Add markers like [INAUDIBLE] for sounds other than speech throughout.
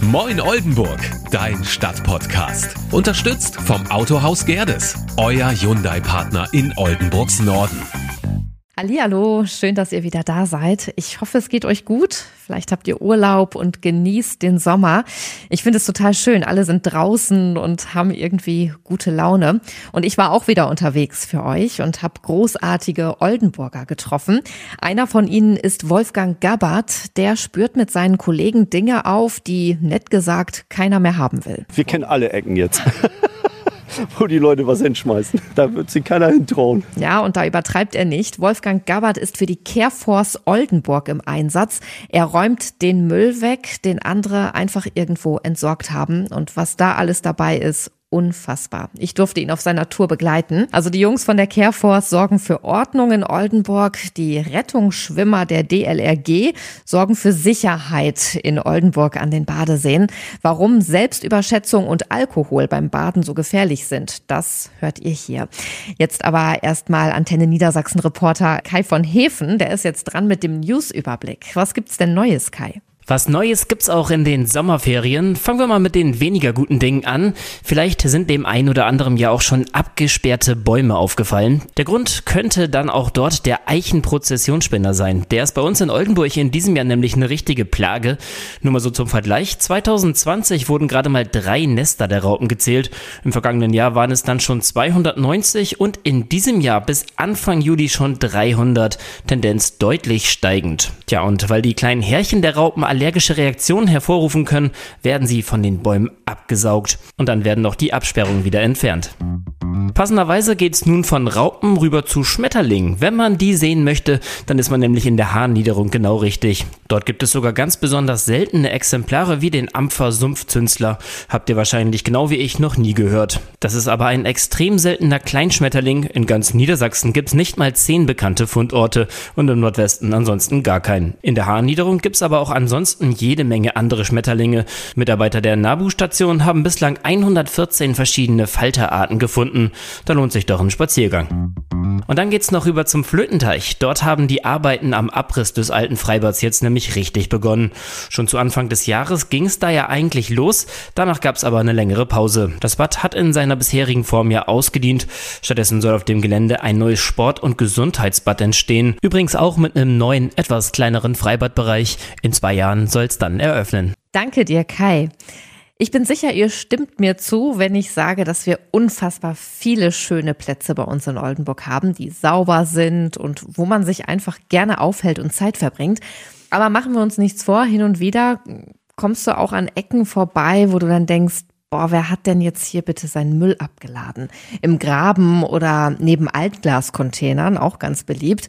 Moin Oldenburg, dein Stadtpodcast. Unterstützt vom Autohaus Gerdes, euer Hyundai-Partner in Oldenburgs Norden. Hallo, schön, dass ihr wieder da seid. Ich hoffe, es geht euch gut. Vielleicht habt ihr Urlaub und genießt den Sommer. Ich finde es total schön. Alle sind draußen und haben irgendwie gute Laune. Und ich war auch wieder unterwegs für euch und habe großartige Oldenburger getroffen. Einer von ihnen ist Wolfgang Gabbard. Der spürt mit seinen Kollegen Dinge auf, die nett gesagt keiner mehr haben will. Wir kennen alle Ecken jetzt. [LAUGHS] [LAUGHS] wo die Leute was hinschmeißen. Da wird sich keiner hintrauen. Ja, und da übertreibt er nicht. Wolfgang Gabbard ist für die Careforce Oldenburg im Einsatz. Er räumt den Müll weg, den andere einfach irgendwo entsorgt haben. Und was da alles dabei ist, unfassbar. Ich durfte ihn auf seiner Tour begleiten. Also die Jungs von der Careforce sorgen für Ordnung in Oldenburg. Die Rettungsschwimmer der DLRG sorgen für Sicherheit in Oldenburg an den Badeseen. Warum Selbstüberschätzung und Alkohol beim Baden so gefährlich sind, das hört ihr hier. Jetzt aber erstmal Antenne Niedersachsen Reporter Kai von Hefen. Der ist jetzt dran mit dem Newsüberblick. Was gibt's denn Neues, Kai? Was Neues gibt's auch in den Sommerferien. Fangen wir mal mit den weniger guten Dingen an. Vielleicht sind dem einen oder anderen ja auch schon abgesperrte Bäume aufgefallen. Der Grund könnte dann auch dort der Eichenprozessionsspinner sein. Der ist bei uns in Oldenburg in diesem Jahr nämlich eine richtige Plage. Nur mal so zum Vergleich. 2020 wurden gerade mal drei Nester der Raupen gezählt. Im vergangenen Jahr waren es dann schon 290 und in diesem Jahr bis Anfang Juli schon 300. Tendenz deutlich steigend. Tja, und weil die kleinen Härchen der Raupen allergische Reaktionen hervorrufen können, werden sie von den Bäumen abgesaugt und dann werden noch die Absperrungen wieder entfernt. Passenderweise geht's nun von Raupen rüber zu Schmetterlingen. Wenn man die sehen möchte, dann ist man nämlich in der Haarniederung genau richtig. Dort gibt es sogar ganz besonders seltene Exemplare wie den Ampfer Sumpfzünstler. Habt ihr wahrscheinlich genau wie ich noch nie gehört. Das ist aber ein extrem seltener Kleinschmetterling. In ganz Niedersachsen gibt's nicht mal zehn bekannte Fundorte und im Nordwesten ansonsten gar keinen. In der Haarniederung gibt's aber auch ansonsten jede Menge andere Schmetterlinge. Mitarbeiter der Nabu-Station haben bislang 114 verschiedene Falterarten gefunden. Da lohnt sich doch ein Spaziergang. Und dann geht's noch rüber zum Flötenteich. Dort haben die Arbeiten am Abriss des alten Freibads jetzt nämlich richtig begonnen. Schon zu Anfang des Jahres ging's da ja eigentlich los, danach gab's aber eine längere Pause. Das Bad hat in seiner bisherigen Form ja ausgedient. Stattdessen soll auf dem Gelände ein neues Sport- und Gesundheitsbad entstehen. Übrigens auch mit einem neuen, etwas kleineren Freibadbereich. In zwei Jahren soll's dann eröffnen. Danke dir, Kai. Ich bin sicher, ihr stimmt mir zu, wenn ich sage, dass wir unfassbar viele schöne Plätze bei uns in Oldenburg haben, die sauber sind und wo man sich einfach gerne aufhält und Zeit verbringt. Aber machen wir uns nichts vor, hin und wieder kommst du auch an Ecken vorbei, wo du dann denkst, boah, wer hat denn jetzt hier bitte seinen Müll abgeladen? Im Graben oder neben Altglascontainern, auch ganz beliebt.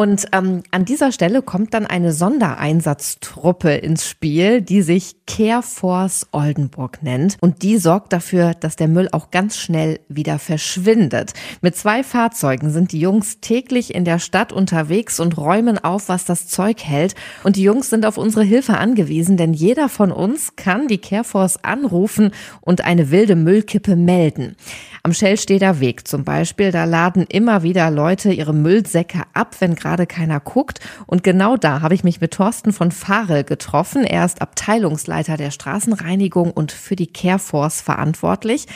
Und ähm, an dieser Stelle kommt dann eine Sondereinsatztruppe ins Spiel, die sich Care Force Oldenburg nennt. Und die sorgt dafür, dass der Müll auch ganz schnell wieder verschwindet. Mit zwei Fahrzeugen sind die Jungs täglich in der Stadt unterwegs und räumen auf, was das Zeug hält. Und die Jungs sind auf unsere Hilfe angewiesen, denn jeder von uns kann die Care Force anrufen und eine wilde Müllkippe melden. Am Schellsteder Weg zum Beispiel, da laden immer wieder Leute ihre Müllsäcke ab, wenn gerade keiner guckt. Und genau da habe ich mich mit Thorsten von Fahrel getroffen. Er ist Abteilungsleiter der Straßenreinigung und für die Careforce verantwortlich.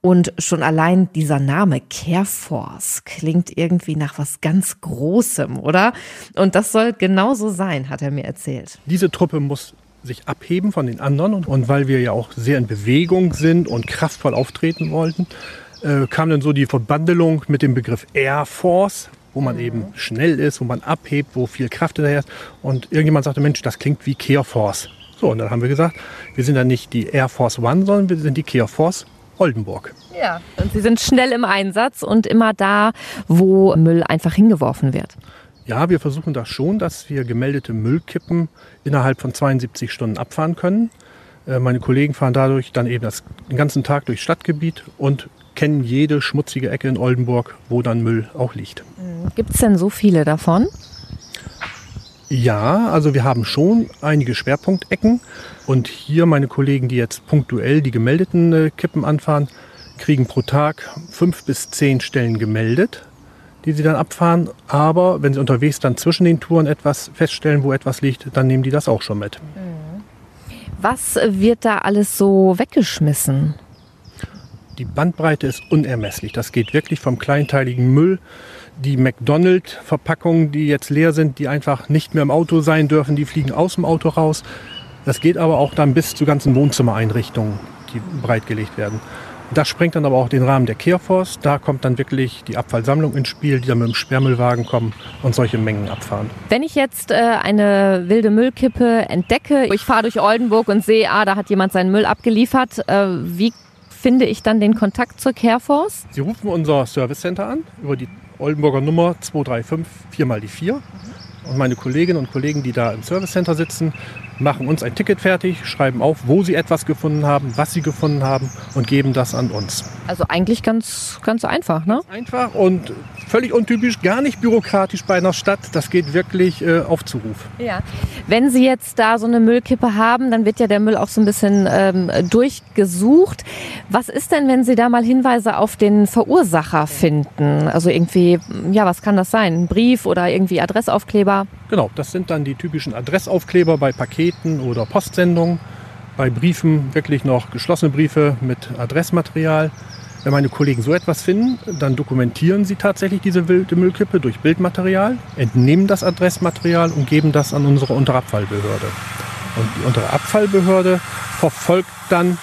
Und schon allein dieser Name Careforce klingt irgendwie nach was ganz Großem, oder? Und das soll genauso sein, hat er mir erzählt. Diese Truppe muss sich abheben von den anderen und, und weil wir ja auch sehr in Bewegung sind und kraftvoll auftreten wollten, äh, kam dann so die Verbandelung mit dem Begriff Air Force, wo man eben schnell ist, wo man abhebt, wo viel Kraft hinterher ist. Und irgendjemand sagte, Mensch, das klingt wie Care Force. So, und dann haben wir gesagt, wir sind dann nicht die Air Force One, sondern wir sind die Care Force Oldenburg. Ja, und Sie sind schnell im Einsatz und immer da, wo Müll einfach hingeworfen wird. Ja, wir versuchen das schon, dass wir gemeldete Müllkippen innerhalb von 72 Stunden abfahren können. Äh, meine Kollegen fahren dadurch dann eben das, den ganzen Tag durchs Stadtgebiet und kennen jede schmutzige Ecke in Oldenburg, wo dann Müll auch liegt. Gibt es denn so viele davon? Ja, also wir haben schon einige Schwerpunktecken und hier meine Kollegen, die jetzt punktuell die gemeldeten äh, Kippen anfahren, kriegen pro Tag fünf bis zehn Stellen gemeldet, die sie dann abfahren. Aber wenn sie unterwegs dann zwischen den Touren etwas feststellen, wo etwas liegt, dann nehmen die das auch schon mit. Was wird da alles so weggeschmissen? Die Bandbreite ist unermesslich. Das geht wirklich vom kleinteiligen Müll, die McDonald-Verpackungen, die jetzt leer sind, die einfach nicht mehr im Auto sein dürfen, die fliegen aus dem Auto raus. Das geht aber auch dann bis zu ganzen Wohnzimmereinrichtungen, die breitgelegt werden. Das sprengt dann aber auch den Rahmen der Kehrforce. Da kommt dann wirklich die Abfallsammlung ins Spiel, die dann mit dem Sperrmüllwagen kommen und solche Mengen abfahren. Wenn ich jetzt äh, eine wilde Müllkippe entdecke, ich fahre durch Oldenburg und sehe, ah, da hat jemand seinen Müll abgeliefert, äh, wie finde ich dann den Kontakt zur Careforce? Sie rufen unser Service Center an über die Oldenburger Nummer 235 4 mal die 4 und meine Kolleginnen und Kollegen, die da im Service Center sitzen, machen uns ein Ticket fertig, schreiben auf, wo sie etwas gefunden haben, was sie gefunden haben und geben das an uns. Also eigentlich ganz, ganz einfach, ne? Einfach und völlig untypisch, gar nicht bürokratisch bei einer Stadt. Das geht wirklich äh, auf Zuruf. Ja. Wenn Sie jetzt da so eine Müllkippe haben, dann wird ja der Müll auch so ein bisschen ähm, durchgesucht. Was ist denn, wenn Sie da mal Hinweise auf den Verursacher finden? Also irgendwie, ja, was kann das sein? Ein Brief oder irgendwie Adressaufkleber? Genau, das sind dann die typischen Adressaufkleber bei Paketen oder Postsendungen. Bei Briefen wirklich noch geschlossene Briefe mit Adressmaterial. Wenn meine Kollegen so etwas finden, dann dokumentieren sie tatsächlich diese wilde Müllkippe durch Bildmaterial, entnehmen das Adressmaterial und geben das an unsere Unterabfallbehörde. Und die Unterabfallbehörde verfolgt dann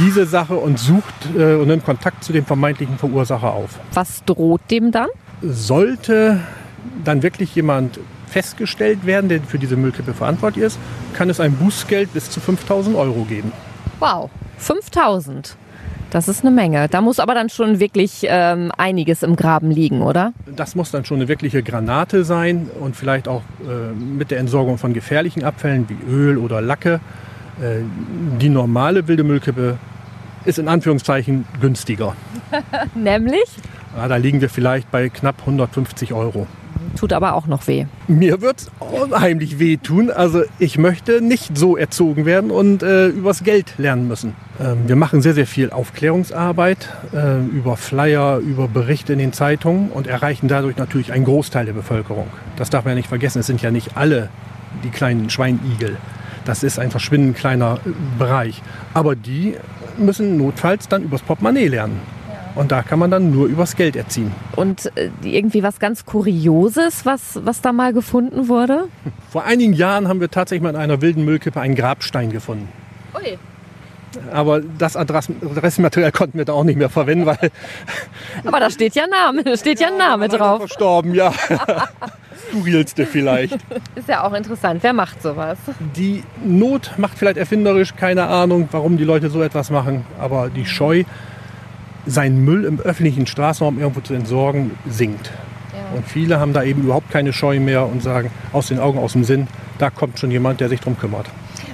diese Sache und sucht äh, und nimmt Kontakt zu dem vermeintlichen Verursacher auf. Was droht dem dann? Sollte dann wirklich jemand festgestellt werden, der für diese Müllkippe verantwortlich ist, kann es ein Bußgeld bis zu 5000 Euro geben. Wow, 5000. Das ist eine Menge. Da muss aber dann schon wirklich ähm, einiges im Graben liegen, oder? Das muss dann schon eine wirkliche Granate sein und vielleicht auch äh, mit der Entsorgung von gefährlichen Abfällen wie Öl oder Lacke. Äh, die normale wilde Müllkippe ist in Anführungszeichen günstiger. [LAUGHS] Nämlich? Ja, da liegen wir vielleicht bei knapp 150 Euro. Tut aber auch noch weh. Mir wird unheimlich weh tun. Also ich möchte nicht so erzogen werden und äh, übers Geld lernen müssen. Ähm, wir machen sehr, sehr viel Aufklärungsarbeit äh, über Flyer, über Berichte in den Zeitungen und erreichen dadurch natürlich einen Großteil der Bevölkerung. Das darf man ja nicht vergessen. Es sind ja nicht alle die kleinen Schweinigel. Das ist ein verschwindend kleiner äh, Bereich. Aber die müssen notfalls dann übers Portemonnaie lernen. Und da kann man dann nur übers Geld erziehen. Und äh, irgendwie was ganz Kurioses, was, was da mal gefunden wurde? [LAUGHS] Vor einigen Jahren haben wir tatsächlich mal in einer wilden Müllkippe einen Grabstein gefunden. Ui. Aber das Adress Adressmaterial konnten wir da auch nicht mehr verwenden, weil. [LAUGHS] Aber da steht ja Name, da steht ja, ein Name drauf. Verstorben, ja. [LAUGHS] Skurrilste vielleicht. Ist ja auch interessant. Wer macht sowas? Die Not macht vielleicht erfinderisch, keine Ahnung, warum die Leute so etwas machen. Aber die Scheu, seinen Müll im öffentlichen Straßenraum irgendwo zu entsorgen, sinkt. Ja. Und viele haben da eben überhaupt keine Scheu mehr und sagen, aus den Augen, aus dem Sinn, da kommt schon jemand, der sich darum kümmert.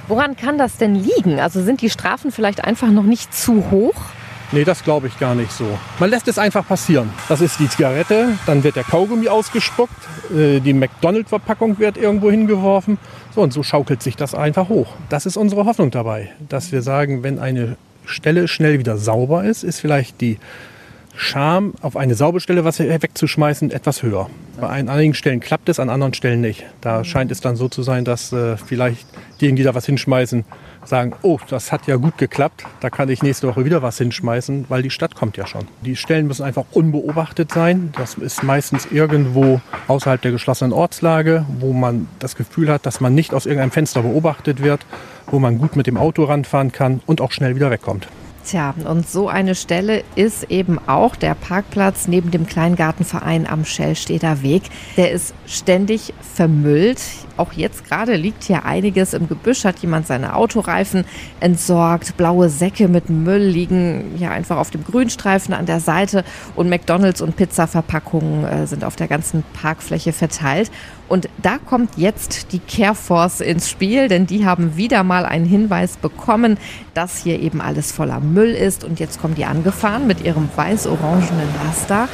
Woran kann das denn liegen? Also sind die Strafen vielleicht einfach noch nicht zu hoch? Nee, das glaube ich gar nicht so. Man lässt es einfach passieren. Das ist die Zigarette, dann wird der Kaugummi ausgespuckt, äh, die McDonald-Verpackung wird irgendwo hingeworfen. So, und so schaukelt sich das einfach hoch. Das ist unsere Hoffnung dabei, dass wir sagen, wenn eine Stelle schnell wieder sauber ist, ist vielleicht die Scham, auf eine saubere Stelle was wegzuschmeißen, etwas höher. Bei einigen Stellen klappt es, an anderen Stellen nicht. Da scheint es dann so zu sein, dass äh, vielleicht diejenigen, die da was hinschmeißen, sagen, oh, das hat ja gut geklappt, da kann ich nächste Woche wieder was hinschmeißen, weil die Stadt kommt ja schon. Die Stellen müssen einfach unbeobachtet sein. Das ist meistens irgendwo außerhalb der geschlossenen Ortslage, wo man das Gefühl hat, dass man nicht aus irgendeinem Fenster beobachtet wird, wo man gut mit dem Auto ranfahren kann und auch schnell wieder wegkommt. Tja, und so eine Stelle ist eben auch der Parkplatz neben dem Kleingartenverein am Schellsteder Weg. Der ist ständig vermüllt. Auch jetzt gerade liegt hier einiges im Gebüsch, hat jemand seine Autoreifen entsorgt. Blaue Säcke mit Müll liegen ja einfach auf dem Grünstreifen an der Seite und McDonalds und Pizzaverpackungen äh, sind auf der ganzen Parkfläche verteilt. Und da kommt jetzt die Careforce ins Spiel, denn die haben wieder mal einen Hinweis bekommen, dass hier eben alles voller Müll ist. Und jetzt kommen die angefahren mit ihrem weiß-orangenen Laster.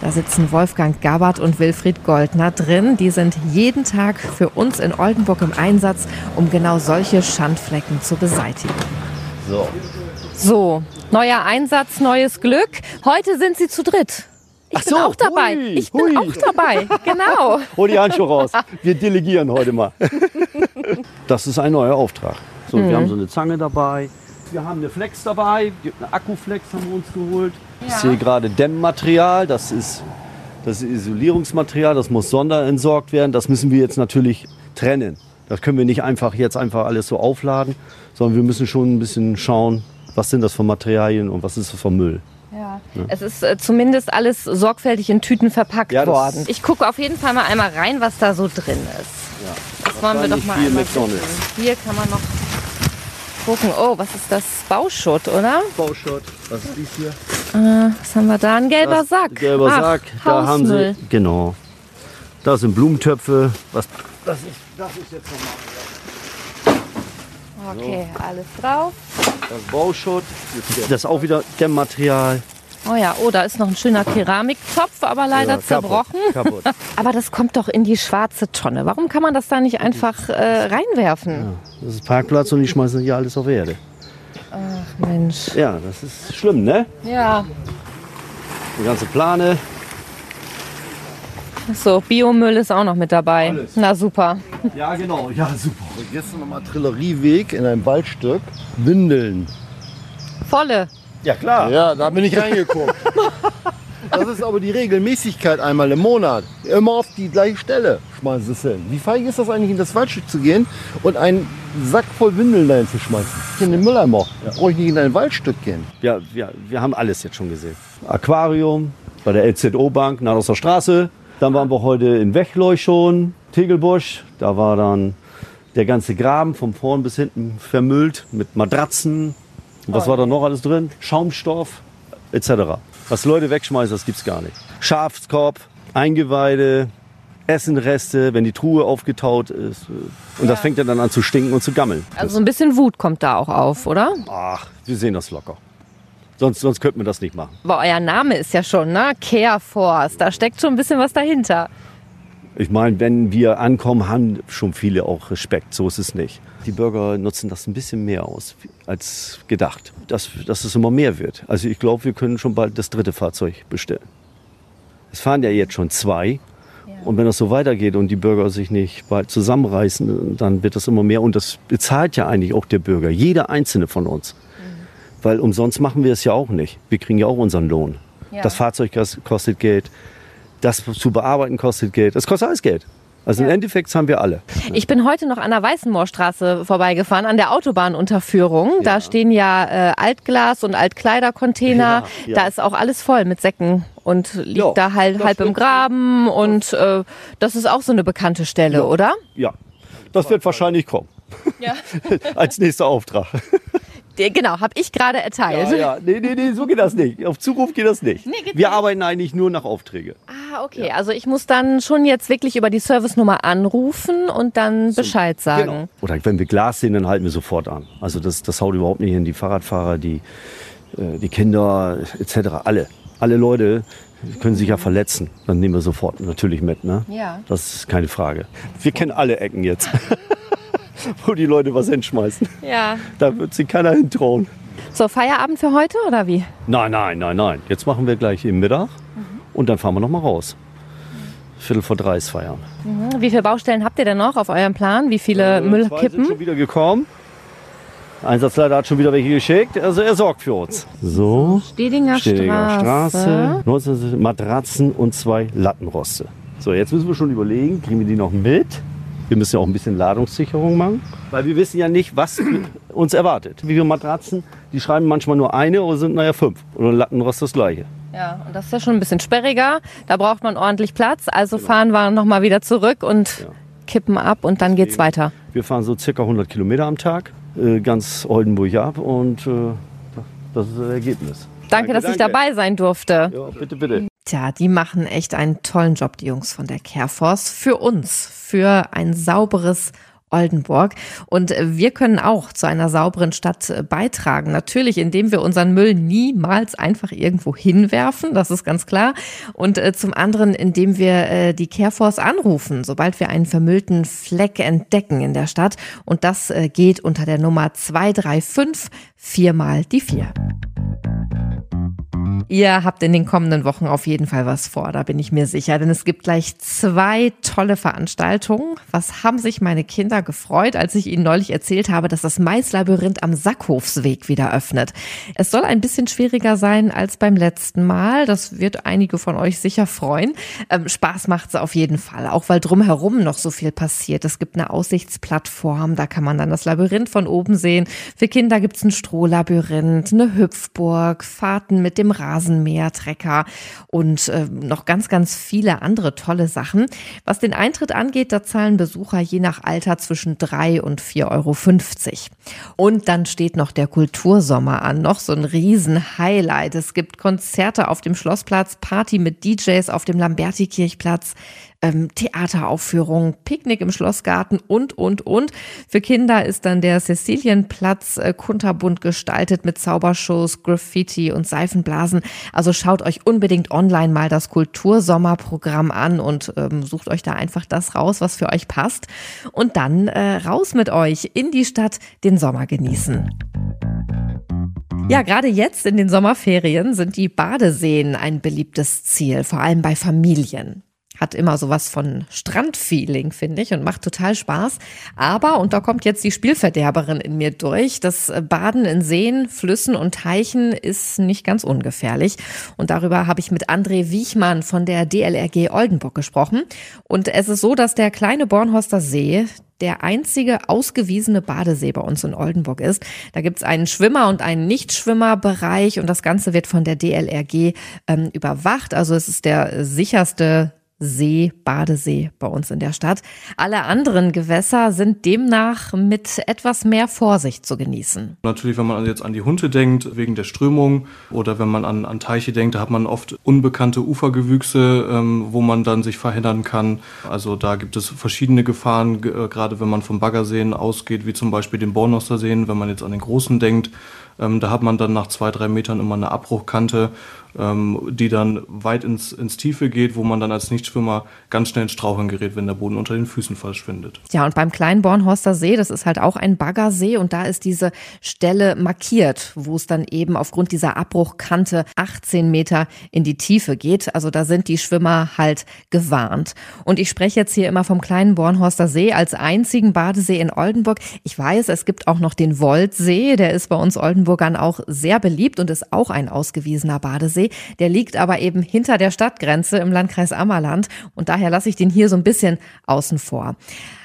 Da sitzen Wolfgang Gabbard und Wilfried Goldner drin. Die sind jeden Tag für uns in Oldenburg im Einsatz, um genau solche Schandflecken zu beseitigen. So. So, neuer Einsatz, neues Glück. Heute sind sie zu dritt. Ich Ach bin so, auch dabei. hui, ich bin hui. auch dabei. Genau. [LAUGHS] Hol die Handschuhe raus. [LAUGHS] Wir delegieren heute mal. [LAUGHS] Das ist ein neuer Auftrag. So, wir haben so eine Zange dabei. Wir haben eine Flex dabei, eine Akkuflex haben wir uns geholt. Ich sehe gerade Dämmmaterial, das ist, das ist Isolierungsmaterial, das muss sonderentsorgt werden. Das müssen wir jetzt natürlich trennen. Das können wir nicht einfach jetzt einfach alles so aufladen, sondern wir müssen schon ein bisschen schauen, was sind das für Materialien und was ist das für Müll. Ja. Es ist äh, zumindest alles sorgfältig in Tüten verpackt Ja, worden. Ich gucke auf jeden Fall mal einmal rein, was da so drin ist. Das wollen wir doch mal viel einmal gucken. Hier kann man noch gucken. Oh, was ist das? Bauschutt, oder? Bauschutt, was ist dies hier? Was haben wir da? Ein gelber Das- Sack. Gelber Ach, Sack, da haben Hausmüll. sie, genau. Da sind Blumentöpfe. Was, das, ist, das ist jetzt nochmal Okay, alles drauf. das Bauschutt. Das ist auch wieder Dämmmaterial. Oh ja, oh, da ist noch ein schöner Keramiktopf, aber leider Ja, zerbrochen. Kaputt. kaputt. [LAUGHS] Aber das kommt doch in die schwarze Tonne. Warum kann man das da nicht einfach äh, reinwerfen? Das ist Parkplatz und die schmeißen hier alles auf Erde. Mensch. Ja, das ist schlimm, ne? Ja. Die ganze Plane. So, Biomüll ist auch noch mit dabei. Alles. Na super. Ja, genau. Ja, super. Jetzt sind wir mal Trillerieweg in einem Waldstück. Windeln. Volle. Ja, klar. Ja, da bin ich reingeguckt. [LAUGHS] Das ist aber die Regelmäßigkeit einmal im Monat. Immer auf die gleiche Stelle schmeißen sie es hin. Wie feig ist das eigentlich, in das Waldstück zu gehen und einen Sack voll Windeln dahin zu schmeißen? In den Mülleimer. Da brauche ich nicht in ein Waldstück gehen. Ja, ja, wir haben alles jetzt schon gesehen. Aquarium, bei der LZO-Bank, nach aus der Straße. Dann waren wir heute in Wechleu schon, Tegelbusch. Da war dann der ganze Graben von vorn bis hinten vermüllt mit Matratzen. Und was war da noch alles drin? Schaumstoff etc. Was Leute wegschmeißen, das gibt's gar nicht. Schafskorb, Eingeweide, Essenreste, wenn die Truhe aufgetaut ist. Und das fängt ja dann an zu stinken und zu gammeln. Also so ein bisschen Wut kommt da auch auf, oder? Ach, wir sehen das locker. Sonst, sonst könnten wir das nicht machen. Aber euer Name ist ja schon, ne? Care Force. Da steckt schon ein bisschen was dahinter. Ich meine, wenn wir ankommen, haben schon viele auch Respekt. So ist es nicht. Die Bürger nutzen das ein bisschen mehr aus als gedacht, dass, dass es immer mehr wird. Also ich glaube, wir können schon bald das dritte Fahrzeug bestellen. Es fahren ja jetzt schon zwei. Und wenn das so weitergeht und die Bürger sich nicht bald zusammenreißen, dann wird das immer mehr. Und das bezahlt ja eigentlich auch der Bürger, jeder einzelne von uns. Weil umsonst machen wir es ja auch nicht. Wir kriegen ja auch unseren Lohn. Ja. Das Fahrzeug kos- kostet Geld, das zu bearbeiten kostet Geld. Das kostet alles Geld. Also im Endeffekt haben wir alle. Ich bin heute noch an der Weißenmoorstraße vorbeigefahren, an der Autobahnunterführung. Da stehen ja äh, Altglas- und Altkleidercontainer. Ja, ja. Da ist auch alles voll mit Säcken und liegt Ja, da halt halb im Graben. Und äh, das ist auch so eine bekannte Stelle, oder? Ja, das wird wahrscheinlich kommen. Ja. [LAUGHS] Als nächster Auftrag. [LAUGHS] Genau, habe ich gerade erteilt. Ja, ja. Nee, nee, nee, so geht das nicht. Auf Zuruf geht das nicht. Nee, geht wir nicht. arbeiten eigentlich nur nach Aufträge. Ah, okay. Also ich muss dann schon jetzt wirklich über die Servicenummer anrufen und dann Bescheid sagen. Genau. Oder wenn wir Glas sehen, dann halten wir sofort an. Also das, das haut überhaupt nicht hin. Die Fahrradfahrer, die, äh, die Kinder etc. Alle. Alle Leute können sich ja verletzen. Dann nehmen wir sofort natürlich mit. Ne? Ja. Das ist keine Frage. Wir kennen alle Ecken jetzt. [LAUGHS] [LAUGHS] Wo die Leute was hinschmeißen. Ja. Da wird sich keiner hintrauen. So, Feierabend für heute oder wie? Nein, nein, nein, nein. Jetzt machen wir gleich eben Mittag und dann fahren wir noch mal raus. Viertel vor drei ist feiern. Wie viele Baustellen habt ihr denn noch auf eurem Plan? Wie viele Zwei sind Müllkippen? schon wieder gekommen. Einsatzleiter hat schon wieder welche geschickt. Also er sorgt für uns. So. Stedinger, Stedinger Straße. Straße. 19 Matratzen und zwei Lattenroste. So, jetzt müssen wir schon überlegen, kriegen wir die noch mit? Wir müssen ja auch ein bisschen Ladungssicherung machen, weil wir wissen ja nicht, was uns erwartet. Wie viele Matratzen, die schreiben manchmal nur eine oder sind naja fünf. Oder Lattenrost das gleiche. Ja, und das ist ja schon ein bisschen sperriger. Da braucht man ordentlich Platz. Also fahren wir nochmal wieder zurück und Genau. Ja. kippen ab und dann geht's weiter. Wir fahren so circa 100 Kilometer am Tag, äh, ganz Oldenburg ab und äh, das ist das Ergebnis. Danke, dass ich dabei sein durfte. Ja, bitte, bitte. Tja, die machen echt einen tollen Job, die Jungs von der Careforce. Für uns, für ein sauberes Oldenburg. Und wir können auch zu einer sauberen Stadt äh, beitragen. Natürlich, indem wir unseren Müll niemals einfach irgendwo hinwerfen, das ist ganz klar. Und äh, zum anderen, indem wir äh, die Careforce anrufen, sobald wir einen vermüllten Fleck entdecken in der Stadt. Und das geht unter der Nummer 235 viermal die vier. Ihr habt in den kommenden Wochen auf jeden Fall was vor, da bin ich mir sicher, denn es gibt gleich zwei tolle Veranstaltungen. Was haben sich meine Kinder gefreut, als ich ihnen neulich erzählt habe, dass das Maislabyrinth am Sackhofsweg wieder öffnet. Es soll ein bisschen schwieriger sein als beim letzten Mal. Das wird einige von euch sicher freuen. Ähm, Spaß macht es auf jeden Fall, auch weil drumherum noch so viel passiert. Es gibt eine Aussichtsplattform, da kann man dann das Labyrinth von oben sehen. Für Kinder gibt es ein Strohlabyrinth, eine Hüpfburg, Fahrten mit dem Rasen. Rasenmähertrecker und äh, noch ganz, ganz viele andere tolle Sachen. Was den Eintritt angeht, da zahlen Besucher je nach Alter zwischen drei und 4,50 Euro. Und dann steht noch der Kultursommer an, noch so ein Riesen-Highlight. Es gibt Konzerte auf dem Schlossplatz, Party mit DJs auf dem Lamberti-Kirchplatz, ähm, Theateraufführungen, Picknick im Schlossgarten und, und, und. Für Kinder ist dann der Cäcilienplatz äh, kunterbunt gestaltet mit Zaubershows, Graffiti und Seifenblasen. Also schaut euch unbedingt online mal das Kultursommerprogramm an und ähm, sucht euch da einfach das raus, was für euch passt. Und dann äh, raus mit euch in die Stadt, den Sommer genießen. Ja, gerade jetzt in den Sommerferien sind die Badeseen ein beliebtes Ziel, vor allem bei Familien hat immer sowas von Strandfeeling, finde ich, und macht total Spaß. Aber, und da kommt jetzt die Spielverderberin in mir durch, das Baden in Seen, Flüssen und Teichen ist nicht ganz ungefährlich. Und darüber habe ich mit André Wiechmann von der DLRG Oldenburg gesprochen. Und es ist so, dass der kleine Bornhorster See, der einzige ausgewiesene Badesee bei uns in Oldenburg ist. Da gibt's einen Schwimmer- und einen Nichtschwimmerbereich und das Ganze wird von der DLRG ähm, überwacht. Also es ist der sicherste See, Badesee bei uns in der Stadt. Alle anderen Gewässer sind demnach mit etwas mehr Vorsicht zu genießen. Natürlich, wenn man jetzt an die Hunde denkt, wegen der Strömung, oder wenn man an, an Teiche denkt, da hat man oft unbekannte Ufergewüchse, ähm, wo man dann sich verhindern kann. Also da gibt es verschiedene Gefahren, äh, gerade wenn man vom Baggerseen ausgeht, wie zum Beispiel den Bornoster Seen, wenn man jetzt an den großen denkt. Ähm, da hat man dann nach zwei, drei Metern immer eine Abbruchkante ähm, die dann weit ins, ins Tiefe geht, wo man dann als Nichtschwimmer ganz schnell ins Straucheln gerät, wenn der Boden unter den Füßen verschwindet. Ja, und beim kleinen Bornhorster See, das ist halt auch ein Baggersee und da ist diese Stelle markiert, wo es dann eben aufgrund dieser Abbruchkante 18 Meter in die Tiefe geht. Also da sind die Schwimmer halt gewarnt. Und ich spreche jetzt hier immer vom kleinen Bornhorster See als einzigen Badesee in Oldenburg. Ich weiß, es gibt auch noch den Woldsee, der ist bei uns Oldenburgern auch sehr beliebt und ist auch ein ausgewiesener Badesee. Der liegt aber eben hinter der Stadtgrenze im Landkreis Ammerland und daher lasse ich den hier so ein bisschen außen vor.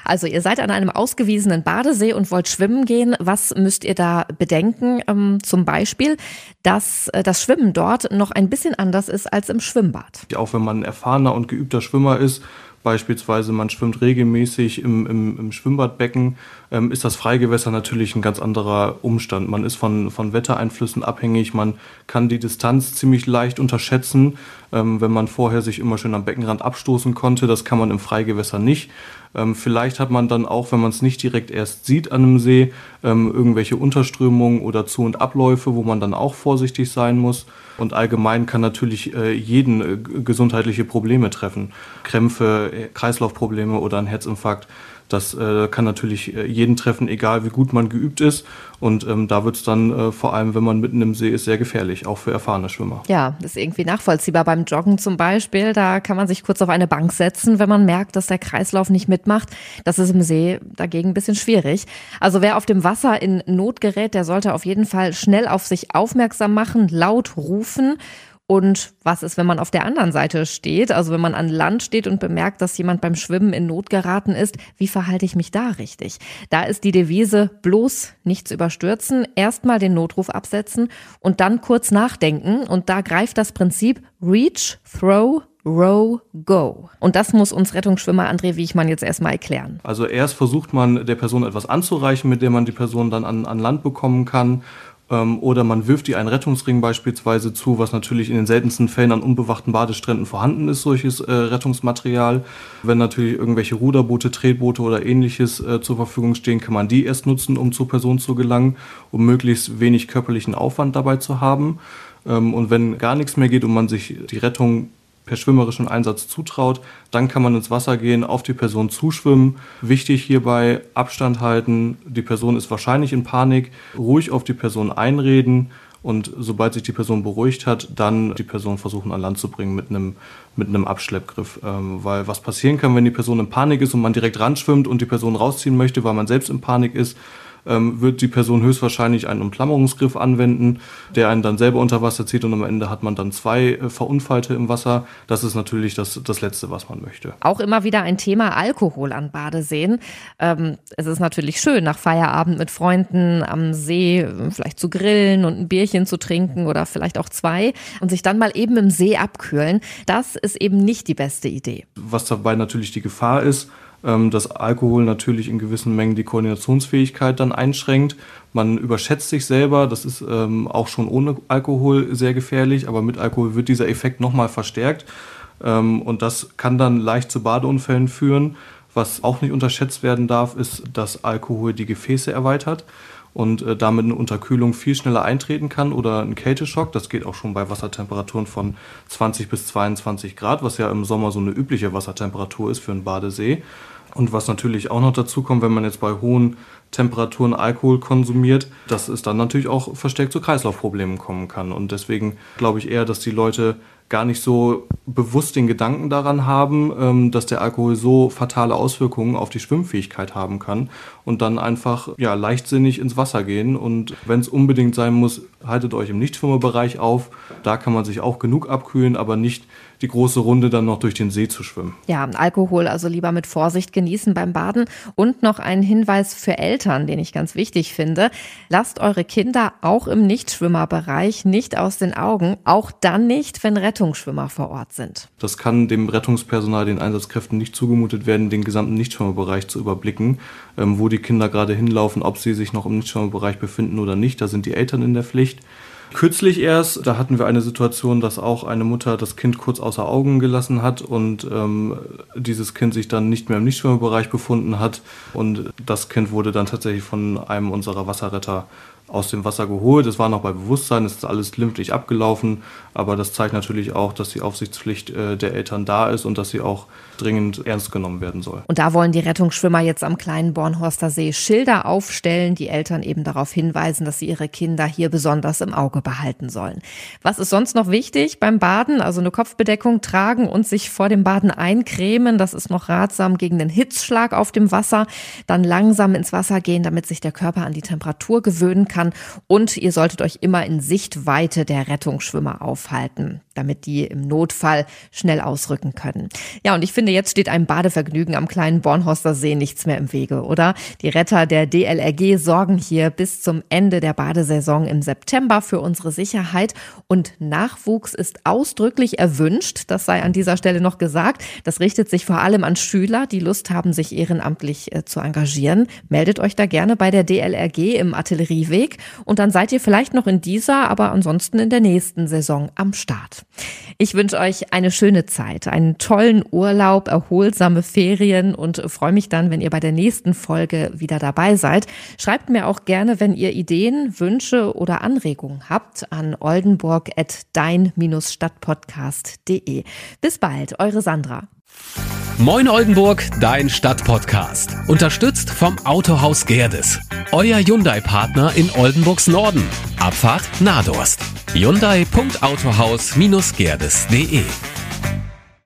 Also ihr seid an einem ausgewiesenen Badesee und wollt schwimmen gehen. Was müsst ihr da bedenken? Ähm, zum Beispiel, dass äh, das Schwimmen dort noch ein bisschen anders ist als im Schwimmbad. Auch wenn man ein erfahrener und geübter Schwimmer ist, beispielsweise man schwimmt regelmäßig im, im, im Schwimmbadbecken, ähm, ist das Freigewässer natürlich ein ganz anderer Umstand. Man ist von, von Wettereinflüssen abhängig, man kann die Distanz ziemlich leicht unterschätzen, ähm, wenn man vorher sich immer schön am Beckenrand abstoßen konnte. Das kann man im Freigewässer nicht. Ähm, vielleicht hat man dann auch, wenn man es nicht direkt erst sieht an einem See, ähm, irgendwelche Unterströmungen oder Zu- und Abläufe, wo man dann auch vorsichtig sein muss. Und allgemein kann natürlich äh, jeden äh, gesundheitliche Probleme treffen. Krämpfe, äh, Kreislaufprobleme oder ein Herzinfarkt. Das äh, kann natürlich äh, jeden treffen, egal wie gut man geübt ist. Und ähm, da wird es dann äh, vor allem, wenn man mitten im See ist, sehr gefährlich, auch für erfahrene Schwimmer. Ja, ist irgendwie nachvollziehbar. Beim Joggen zum Beispiel, da kann man sich kurz auf eine Bank setzen, wenn man merkt, dass der Kreislauf nicht mitmacht. Das ist im See dagegen ein bisschen schwierig. Also wer auf dem Wasser in Not gerät, der sollte auf jeden Fall schnell auf sich aufmerksam machen, laut rufen und was ist, wenn man auf der anderen Seite steht? Also wenn man an Land steht und bemerkt, dass jemand beim Schwimmen in Not geraten ist, wie verhalte ich mich da richtig? Da ist die Devise bloß nichts überstürzen, erstmal den Notruf absetzen und dann kurz nachdenken. Und da greift das Prinzip Reach, Throw, Row, Go. Und das muss uns Rettungsschwimmer André Wiechmann jetzt erstmal erklären. Also erst versucht man der Person etwas anzureichen, mit dem man die Person dann an, an Land bekommen kann ähm, oder man wirft ihr einen Rettungsring beispielsweise zu, was natürlich in den seltensten Fällen an unbewachten Badestränden vorhanden ist, solches äh, Rettungsmaterial. Wenn natürlich irgendwelche Ruderboote, Tretboote oder ähnliches äh, zur Verfügung stehen, kann man die erst nutzen, um zur Person zu gelangen, um möglichst wenig körperlichen Aufwand dabei zu haben. Ähm, und wenn gar nichts mehr geht und man sich die Rettung per schwimmerischen Einsatz zutraut, dann kann man ins Wasser gehen, auf die Person zuschwimmen. Wichtig hierbei Abstand halten. Die Person ist wahrscheinlich in Panik. Ruhig auf die Person einreden und sobald sich die Person beruhigt hat, dann die Person versuchen an Land zu bringen mit einem, mit einem Abschleppgriff. Ähm, weil was passieren kann, wenn die Person in Panik ist und man direkt ranschwimmt und die Person rausziehen möchte, weil man selbst in Panik ist, ähm, wird die Person höchstwahrscheinlich einen Umklammerungsgriff anwenden, der einen dann selber unter Wasser zieht und am Ende hat man dann zwei äh, Verunfallte im Wasser. Das ist natürlich das, das Letzte, was man möchte. Auch immer wieder ein Thema Alkohol an Badeseen. Ähm, es ist natürlich schön, nach Feierabend mit Freunden am See äh, vielleicht zu grillen und ein Bierchen zu trinken oder vielleicht auch zwei und sich dann mal eben im See abkühlen. Das ist eben nicht die beste Idee. Was dabei natürlich die Gefahr ist, ähm, dass Alkohol natürlich in gewissen Mengen die Koordinationsfähigkeit dann einschränkt. Man überschätzt sich selber, das ist ähm, auch schon ohne Alkohol sehr gefährlich, aber mit Alkohol wird dieser Effekt nochmal verstärkt. Ähm, und das kann dann leicht zu Badeunfällen führen. Was auch nicht unterschätzt werden darf, ist, dass Alkohol die Gefäße erweitert und äh, damit eine Unterkühlung viel schneller eintreten kann oder ein Kälteschock. Das geht auch schon bei Wassertemperaturen von 20 bis 22 Grad, was ja im Sommer so eine übliche Wassertemperatur ist für einen Badesee. Und was natürlich auch noch dazu kommt, wenn man jetzt bei hohen Temperaturen Alkohol konsumiert, dass es dann natürlich auch verstärkt zu Kreislaufproblemen kommen kann. Und deswegen glaube ich eher, dass die Leute gar nicht so bewusst den Gedanken daran haben, ähm, dass der Alkohol so fatale Auswirkungen auf die Schwimmfähigkeit haben kann und dann einfach ja, leichtsinnig ins Wasser gehen. Und wenn es unbedingt sein muss, haltet euch im Nichtschwimmerbereich auf. Da kann man sich auch genug abkühlen, aber nicht die große Runde dann noch durch den See zu schwimmen. Ja, Alkohol also lieber mit Vorsicht genießen beim Baden. Und noch ein Hinweis für Eltern, den ich ganz wichtig finde. Lasst eure Kinder auch im Nichtschwimmerbereich nicht aus den Augen, auch dann nicht, wenn Rettungsschwimmer vor Ort sind. Das kann dem Rettungspersonal, den Einsatzkräften nicht zugemutet werden, den gesamten Nichtschwimmerbereich zu überblicken, ähm, wo die Kinder gerade hinlaufen, ob sie sich noch im Nichtschwimmerbereich befinden oder nicht. Da sind die Eltern in der Pflicht. Kürzlich erst, da hatten wir eine Situation, dass auch eine Mutter das Kind kurz außer Augen gelassen hat und ähm, dieses Kind sich dann nicht mehr im Nichtschwimmerbereich befunden hat. Und das Kind wurde dann tatsächlich von einem unserer Wasserretter aus dem Wasser geholt. Es war noch bei Bewusstsein, es ist alles glimpflich abgelaufen, aber das zeigt natürlich auch, dass die Aufsichtspflicht äh, der Eltern da ist und dass sie auch dringend ernst genommen werden soll. Und da wollen die Rettungsschwimmer jetzt am kleinen Bornhorster See Schilder aufstellen, die Eltern eben darauf hinweisen, dass sie ihre Kinder hier besonders im Auge behalten sollen. Was ist sonst noch wichtig beim Baden? Also eine Kopfbedeckung tragen und sich vor dem Baden eincremen. Das ist noch ratsam gegen den Hitzschlag auf dem Wasser. Dann langsam ins Wasser gehen, damit sich der Körper an die Temperatur gewöhnen kann. Und ihr solltet euch immer in Sichtweite der Rettungsschwimmer aufhalten, damit die im Notfall schnell ausrücken können. Ja, und ich finde, jetzt steht einem Badevergnügen am kleinen Bornhorster See nichts mehr im Wege, oder? Die Retter der DLRG sorgen hier bis zum Ende der Badesaison im September für unsere Sicherheit und Nachwuchs ist ausdrücklich erwünscht. Das sei an dieser Stelle noch gesagt. Das richtet sich vor allem an Schüler, die Lust haben, sich ehrenamtlich äh, zu engagieren. Meldet euch da gerne bei der DLRG im Artillerieweg. Und dann seid ihr vielleicht noch in dieser, aber ansonsten in der nächsten Saison am Start. Ich wünsche euch eine schöne Zeit, einen tollen Urlaub, erholsame Ferien und freue mich dann, wenn ihr bei der nächsten Folge wieder dabei seid. Schreibt mir auch gerne, wenn ihr Ideen, Wünsche oder Anregungen habt an oldenburg.dein-stadtpodcast.de. Bis bald, eure Sandra. Moin Oldenburg, dein Stadtpodcast. Unterstützt vom Autohaus Gerdes. Euer Hyundai-Partner in Oldenburgs Norden. Abfahrt Nadorst. Hyundai.autohaus-gerdes.de